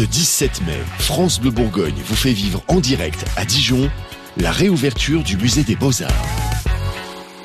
Ce 17 mai, France Bleu Bourgogne vous fait vivre en direct à Dijon la réouverture du musée des Beaux-Arts.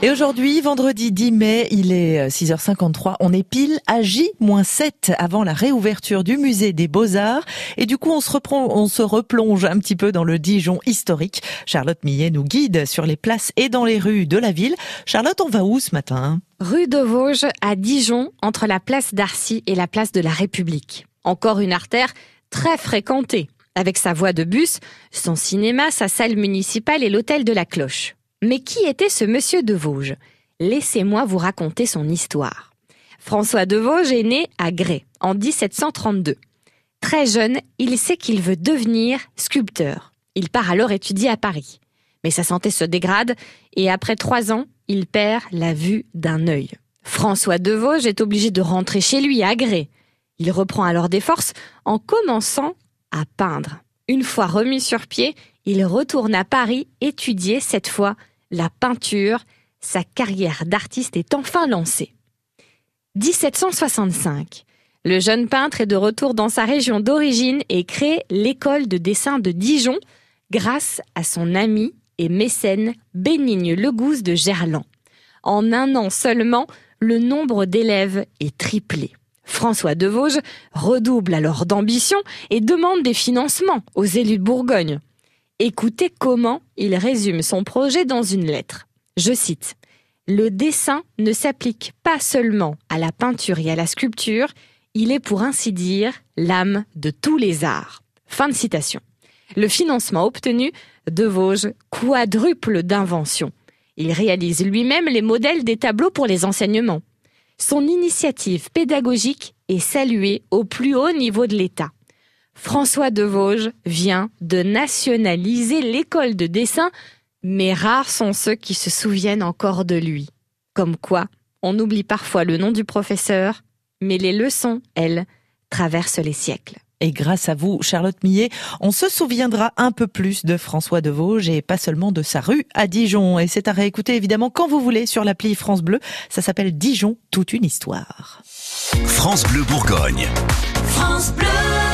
Et aujourd'hui, vendredi 10 mai, il est 6h53. Euh, on est pile à J-7 avant la réouverture du musée des Beaux-Arts. Et du coup, on se reprend, on se replonge un petit peu dans le Dijon historique. Charlotte Millet nous guide sur les places et dans les rues de la ville. Charlotte, on va où ce matin? Rue de Vosges à Dijon, entre la place d'Arcy et la place de la République. Encore une artère très fréquentée, avec sa voie de bus, son cinéma, sa salle municipale et l'hôtel de la Cloche. Mais qui était ce monsieur de Vosges? Laissez-moi vous raconter son histoire. François de Vosges est né à Grès en 1732. Très jeune, il sait qu'il veut devenir sculpteur. Il part alors étudier à Paris. Mais sa santé se dégrade et après trois ans, il perd la vue d'un œil. François de Vosges est obligé de rentrer chez lui à Grès. Il reprend alors des forces en commençant à peindre. Une fois remis sur pied, il retourne à Paris étudier cette fois la peinture. Sa carrière d'artiste est enfin lancée. 1765. Le jeune peintre est de retour dans sa région d'origine et crée l'école de dessin de Dijon grâce à son ami et mécène Bénigne Legouze de Gerland. En un an seulement, le nombre d'élèves est triplé. François de Vosges redouble alors d'ambition et demande des financements aux élus de Bourgogne. Écoutez comment il résume son projet dans une lettre. Je cite Le dessin ne s'applique pas seulement à la peinture et à la sculpture, il est pour ainsi dire l'âme de tous les arts. Fin de citation. Le financement obtenu, De Vosges quadruple d'invention. Il réalise lui-même les modèles des tableaux pour les enseignements. Son initiative pédagogique est saluée au plus haut niveau de l'État. François de Vosges vient de nationaliser l'école de dessin, mais rares sont ceux qui se souviennent encore de lui. Comme quoi, on oublie parfois le nom du professeur, mais les leçons, elles, traversent les siècles. Et grâce à vous, Charlotte Millet, on se souviendra un peu plus de François de Vosges et pas seulement de sa rue à Dijon. Et c'est à réécouter évidemment quand vous voulez sur l'appli France Bleu. Ça s'appelle Dijon, toute une histoire. France Bleu Bourgogne. France Bleu.